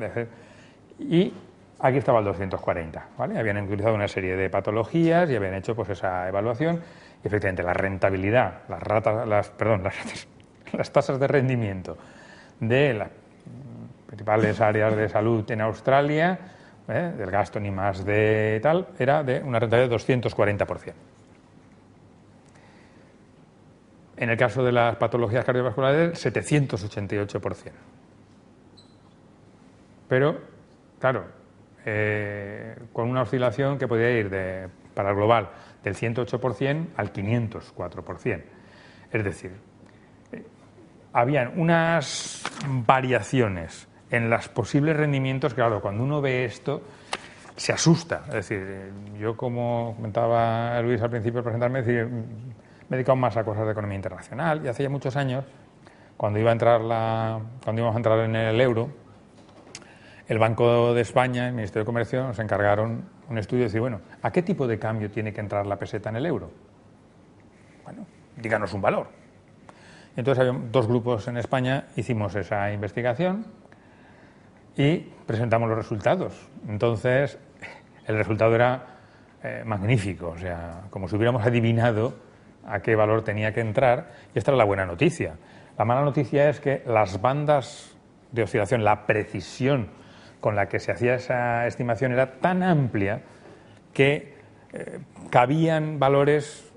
y aquí estaba el 240, ¿vale? Habían utilizado una serie de patologías y habían hecho pues esa evaluación y efectivamente la rentabilidad, las ratas, las, perdón, las, tasas de rendimiento de las principales áreas de salud en Australia, ¿eh? del gasto ni más de tal, era de una rentabilidad de 240%. En el caso de las patologías cardiovasculares, 788%. Pero, claro, eh, con una oscilación que podía ir de, para el global del 108% al 504%. Es decir, eh, habían unas variaciones en los posibles rendimientos claro, cuando uno ve esto, se asusta. Es decir, eh, yo como comentaba Luis al principio de presentarme, decir, me he dedicado más a cosas de economía internacional y hace ya muchos años, cuando, íbamos a entrar en el euro, el Banco de España, el Ministerio de Comercio, nos encargaron un estudio de decir, bueno, ¿a qué tipo de cambio tiene que entrar la peseta en el euro? Bueno, díganos un valor. Entonces, había dos grupos en España, hicimos esa investigación y presentamos los resultados. Entonces, el resultado era eh, magnífico, o sea, como si hubiéramos adivinado a qué valor tenía que entrar, y esta era la buena noticia. La mala noticia es que las bandas de oscilación, la precisión con la que se hacía esa estimación era tan amplia que eh, cabían valores,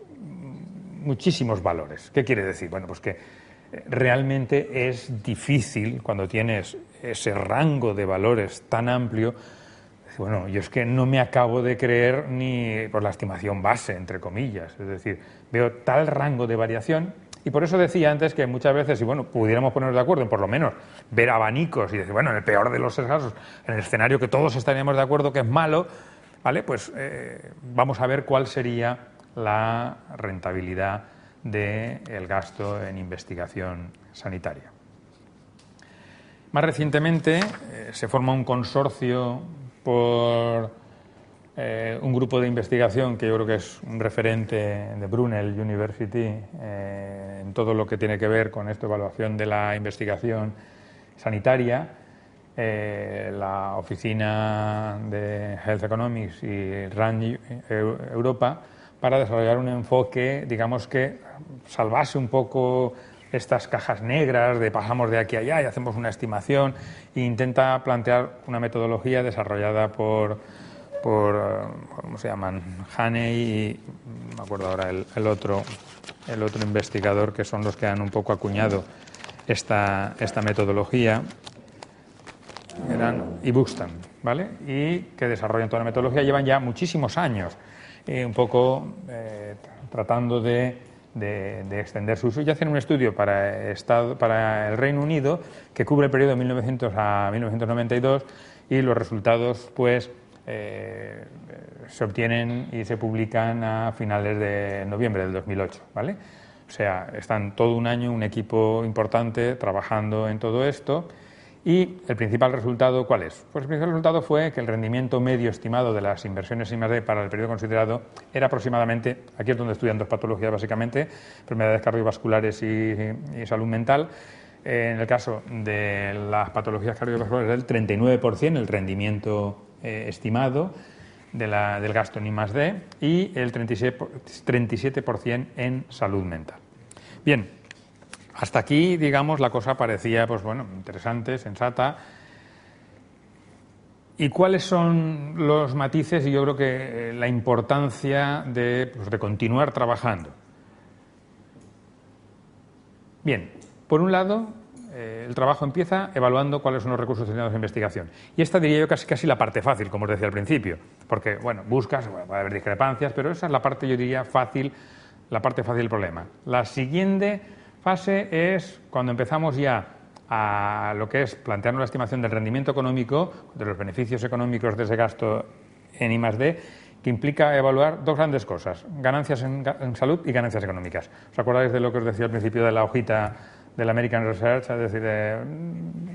muchísimos valores. ¿Qué quiere decir? Bueno, pues que eh, realmente es difícil cuando tienes ese rango de valores tan amplio. Bueno, yo es que no me acabo de creer ni por la estimación base, entre comillas. Es decir, veo tal rango de variación y por eso decía antes que muchas veces, si bueno, pudiéramos ponernos de acuerdo en por lo menos ver abanicos y decir, bueno, en el peor de los casos, en el escenario que todos estaríamos de acuerdo que es malo, ¿vale? Pues eh, vamos a ver cuál sería la rentabilidad del gasto en investigación sanitaria. Más recientemente eh, se forma un consorcio por eh, un grupo de investigación que yo creo que es un referente de Brunel University eh, en todo lo que tiene que ver con esta evaluación de la investigación sanitaria. la oficina de Health Economics y RAND Europa para desarrollar un enfoque, digamos que salvase un poco estas cajas negras de pasamos de aquí a allá y hacemos una estimación e intenta plantear una metodología desarrollada por, por eh, ¿cómo se llaman? Haney y me acuerdo ahora el, otro el otro investigador que son los que han un poco acuñado esta, esta metodología eran y Buxton, ¿vale? Y que desarrollan toda la metodología llevan ya muchísimos años eh, un poco eh, tratando de de, extender su uso y hacen un estudio para, Estado, para el Reino Unido que cubre el periodo de 1900 a 1992 y los resultados pues eh, se obtienen y se publican a finales de noviembre del 2008, ¿vale? O sea, están todo un año un equipo importante trabajando en todo esto ¿Y el principal resultado cuál es? Pues el principal resultado fue que el rendimiento medio estimado de las inversiones I+.D. para el periodo considerado era aproximadamente, aquí es donde estudian dos patologías básicamente, enfermedades cardiovasculares y, salud mental, en el caso de las patologías cardiovasculares del 39% el rendimiento eh, estimado del gasto en I+.D. y el 37% en salud mental. Bien, hasta aquí, digamos, la cosa parecía, pues bueno, interesante, sensata. ¿Y cuáles son los matices y yo creo que eh, la importancia de, pues, de continuar trabajando? Bien, por un lado, eh, el trabajo empieza evaluando cuáles son los recursos destinados a investigación. Y esta diría yo casi casi la parte fácil, como os decía al principio, porque, bueno, buscas, bueno, puede haber discrepancias, pero esa es la parte, yo diría, fácil, la parte fácil del problema. La siguiente fase es cuando empezamos ya a lo que es plantearnos la estimación del rendimiento económico, de los beneficios económicos de ese gasto en I+D, que implica evaluar dos grandes cosas, ganancias en, salud y ganancias económicas. ¿Os acordáis de lo que os decía al principio de la hojita del American Research? Es decir,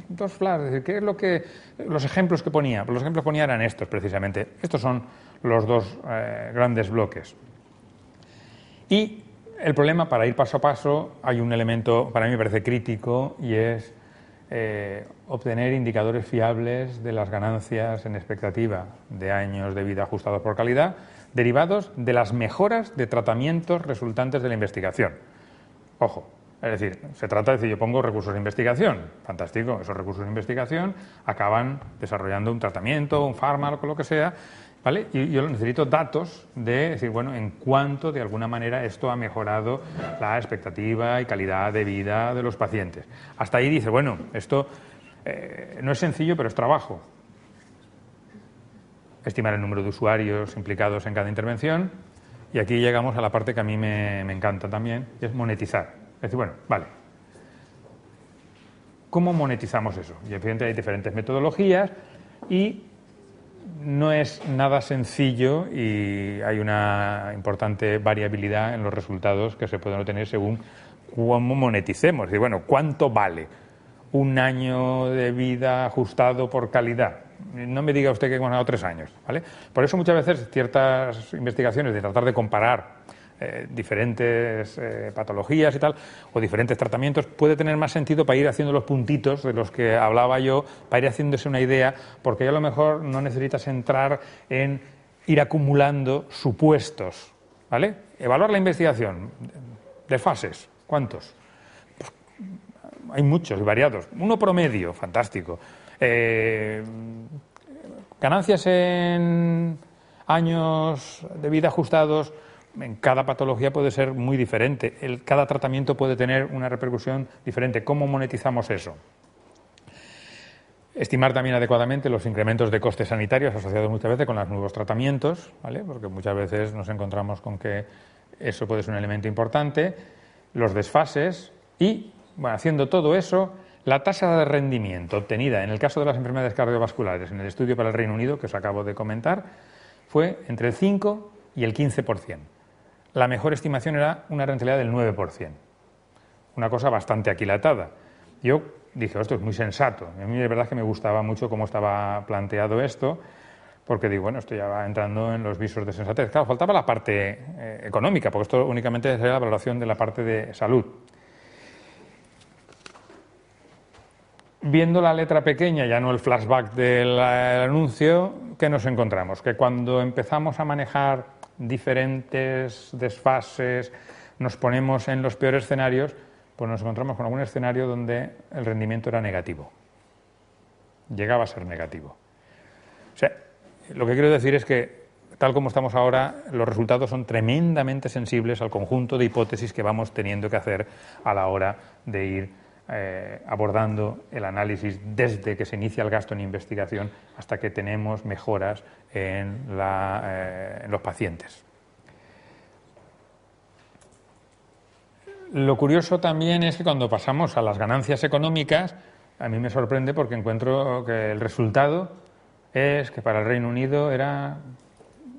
dos flash, es decir, ¿qué es lo que, los ejemplos que ponía? Los ejemplos que ponía eran estos precisamente. Estos son los dos eh, grandes bloques. Y el problema, para ir paso a paso, hay un elemento, para mí me parece crítico, y es eh, obtener indicadores fiables de las ganancias en expectativa de años de vida ajustados por calidad, derivados de las mejoras de tratamientos resultantes de la investigación. Ojo, es decir, se trata de decir, yo pongo recursos de investigación, fantástico, esos recursos de investigación acaban desarrollando un tratamiento, un fármaco, lo que sea, Y yo necesito datos de decir, bueno, en cuánto de alguna manera esto ha mejorado la expectativa y calidad de vida de los pacientes. Hasta ahí dice, bueno, esto eh, no es sencillo, pero es trabajo. Estimar el número de usuarios implicados en cada intervención. Y aquí llegamos a la parte que a mí me, me encanta también, y es monetizar. Es decir, bueno, vale, ¿Cómo monetizamos eso? Y evidentemente hay diferentes metodologías y no es nada sencillo y hay una importante variabilidad en los resultados que se pueden obtener según cómo moneticemos. Y bueno, ¿cuánto vale un año de vida ajustado por calidad? No me diga usted que hemos ganado tres años. ¿vale? Por eso muchas veces ciertas investigaciones de tratar de comparar eh, diferentes eh, patologías y tal, o diferentes tratamientos, puede tener más sentido para ir haciendo los puntitos de los que hablaba yo, para ir haciéndose una idea, porque ya a lo mejor no necesitas entrar en ir acumulando supuestos, ¿vale? Evaluar la investigación, de fases, ¿cuántos? Pues, hay muchos y variados. Uno promedio, fantástico. Eh, ganancias en años de vida ajustados, en cada patología puede ser muy diferente. Cada tratamiento puede tener una repercusión diferente. ¿Cómo monetizamos eso? Estimar también adecuadamente los incrementos de costes sanitarios asociados muchas veces con los nuevos tratamientos, ¿vale? porque muchas veces nos encontramos con que eso puede ser un elemento importante, los desfases y, bueno, haciendo todo eso, la tasa de rendimiento obtenida en el caso de las enfermedades cardiovasculares en el estudio para el Reino Unido, que os acabo de comentar, fue entre el 5 y el 15% la mejor estimación era una rentabilidad del 9%. Una cosa bastante aquilatada. Yo dije, esto es muy sensato. A mí de verdad que me gustaba mucho cómo estaba planteado esto, porque digo, bueno, esto ya va entrando en los visos de sensatez. Claro, faltaba la parte eh, económica, porque esto únicamente sería la valoración de la parte de salud. Viendo la letra pequeña, ya no el flashback del anuncio, ¿qué nos encontramos? Que cuando empezamos a manejar diferentes desfases, nos ponemos en los peores escenarios, pues nos encontramos con algún escenario donde el rendimiento era negativo. Llegaba a ser negativo. O sea, lo que quiero decir es que, tal como estamos ahora, los resultados son tremendamente sensibles al conjunto de hipótesis que vamos teniendo que hacer a la hora de ir eh, abordando el análisis desde que se inicia el gasto en investigación hasta que tenemos mejoras en, eh, en los pacientes. Lo curioso también es que cuando pasamos a las ganancias económicas, a mí me sorprende porque encuentro que el resultado es que para el Reino Unido era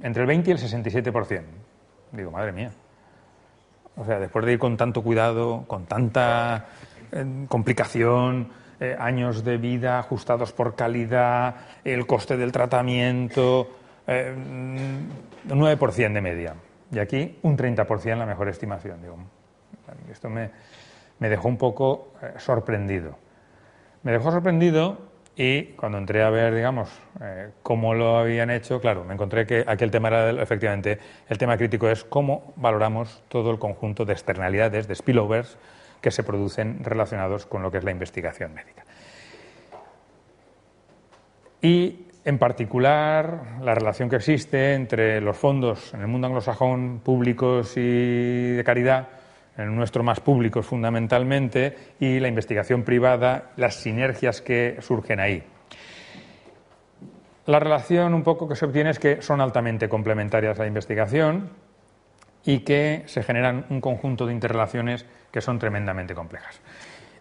entre el 20 y el 67%. Digo, madre mía. O sea, después de ir con tanto cuidado, con tanta eh, complicación, eh, años de vida ajustados por calidad, el coste del tratamiento, eh, un 9% de media. Y aquí un 30% la mejor estimación. Digo, esto me, dejó un poco eh, sorprendido. Me dejó sorprendido y cuando entré a ver, digamos, cómo lo habían hecho, claro, me encontré que aquí el tema era, efectivamente, el tema crítico es cómo valoramos todo el conjunto de externalidades, de spillovers, que se producen relacionados con lo que es la investigación médica. Y en particular la relación que existe entre los fondos en el mundo anglosajón públicos y de caridad, en el nuestro más públicos fundamentalmente, y la investigación privada, las sinergias que surgen ahí. La relación un poco que se obtiene es que son altamente complementarias a la investigación y que se generan un conjunto de interrelaciones que son tremendamente complejas.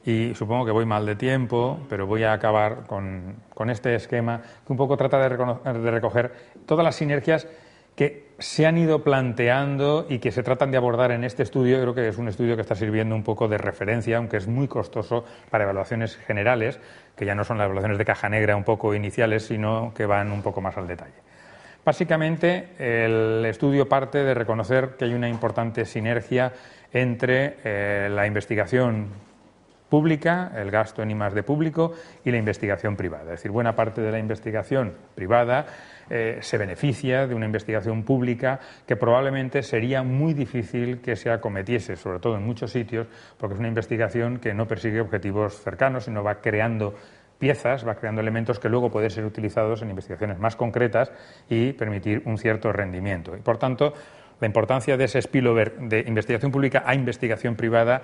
Y supongo que voy mal de tiempo, pero voy a acabar con, este esquema que un poco trata de, de recoger todas las sinergias que se han ido planteando y que se tratan de abordar en este estudio. Creo que es un estudio que está sirviendo un poco de referencia, aunque es muy costoso para evaluaciones generales, que ya no son las evaluaciones de caja negra un poco iniciales, sino que van un poco más al detalle. Básicamente, el estudio parte de reconocer que hay una importante sinergia entre eh, la investigación pública, el gasto en I+D público y la investigación privada. Es decir, buena parte de la investigación privada eh, se beneficia de una investigación pública que probablemente sería muy difícil que se acometiese, sobre todo en muchos sitios, porque es una investigación que no persigue objetivos cercanos, sino va creando piezas, va creando elementos que luego pueden ser utilizados en investigaciones más concretas y permitir un cierto rendimiento. Y, por tanto, la importancia de ese spillover de investigación pública a investigación privada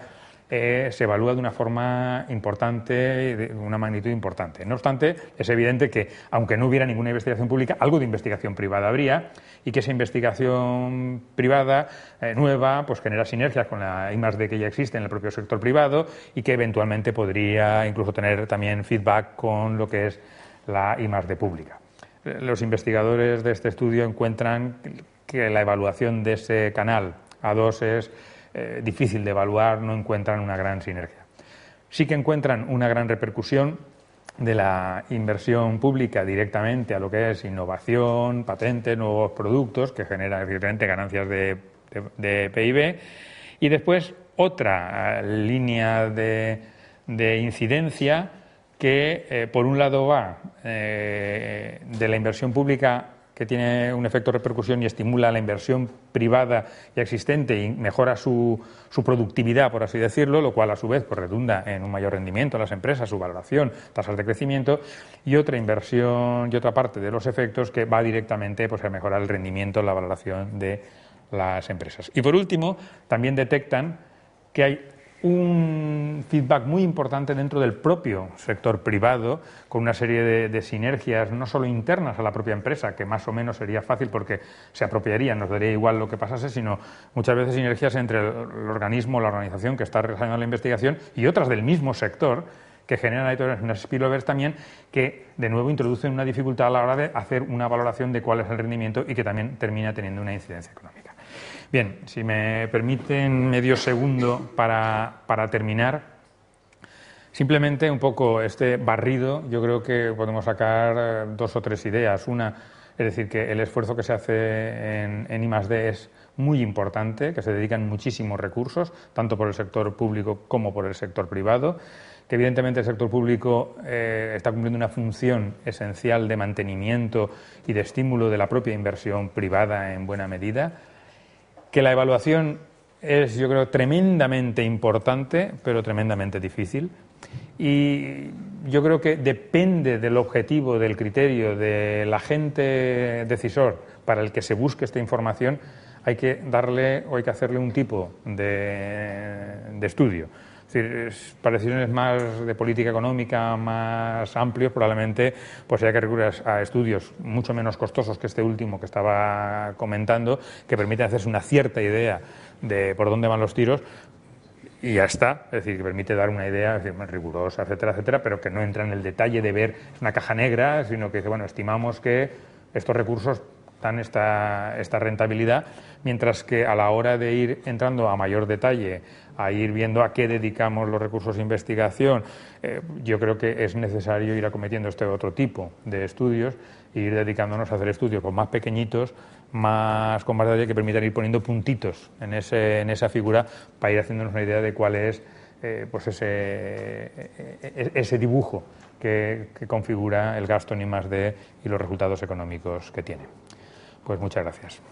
eh, se evalúa de una forma importante, de una magnitud importante. No obstante, es evidente que, aunque no hubiera ninguna investigación pública, algo de investigación privada habría y que esa investigación privada eh, nueva pues genera sinergias con la I+D que ya existe en el propio sector privado y que eventualmente podría incluso tener también feedback con lo que es la I+D pública. Los investigadores de este estudio encuentran que la evaluación de ese canal A2 es eh, difícil de evaluar, no encuentran una gran sinergia. Sí que encuentran una gran repercusión de la inversión pública directamente a lo que es innovación, patentes, nuevos productos, que generan evidentemente ganancias de, de, PIB. Y después otra eh, línea de, incidencia que, eh, por un lado, va de la inversión pública que tiene un efecto de repercusión y estimula la inversión privada ya existente y mejora su, su, productividad, por así decirlo, lo cual a su vez pues, redunda en un mayor rendimiento a las empresas, su valoración, tasas de crecimiento, y otra inversión y otra parte de los efectos que va directamente pues, a mejorar el rendimiento, la valoración de las empresas. Y por último, también detectan que hay un feedback muy importante dentro del propio sector privado, con una serie de, sinergias no solo internas a la propia empresa, que más o menos sería fácil porque se apropiaría, nos daría igual lo que pasase, sino muchas veces sinergias entre el, organismo, la organización que está realizando la investigación y otras del mismo sector que generan ahí unas spillovers también que de nuevo introducen una dificultad a la hora de hacer una valoración de cuál es el rendimiento y que también termina teniendo una incidencia económica. Bien, si me permiten medio segundo para, terminar, simplemente un poco este barrido, yo creo que podemos sacar eh, dos o tres ideas. Una, es decir, que el esfuerzo que se hace en, en I+D es muy importante, que se dedican muchísimos recursos, tanto por el sector público como por el sector privado, que evidentemente el sector público eh, está cumpliendo una función esencial de mantenimiento y de estímulo de la propia inversión privada en buena medida que la evaluación es, yo creo, tremendamente importante, pero tremendamente difícil. Y yo creo que depende del objetivo, del criterio, del agente decisor para el que se busque esta información, hay que darle o hay que hacerle un tipo de, de estudio decir, más de política económica, más amplios, probablemente pues haya que recurrir a estudios mucho menos costosos que este último que estaba comentando, que permiten hacerse una cierta idea de por dónde van los tiros, y ya está, es decir, que permite dar una idea rigurosa, etcétera, etcétera, pero que no entra en el detalle de ver una caja negra, sino que dice, bueno, estimamos que estos recursos dan esta, esta rentabilidad, mientras que a la hora de ir entrando a mayor detalle a ir viendo a qué dedicamos los recursos de investigación, eh, yo creo que es necesario ir acometiendo este otro tipo de estudios e ir dedicándonos a hacer estudios pues, más pequeñitos, más con más detalle que permitan ir poniendo puntitos en, ese, en esa figura para ir haciéndonos una idea de cuál es eh, pues ese, e, ese dibujo que, que, configura el gasto en I+D y los resultados económicos que tiene. Pues muchas gracias.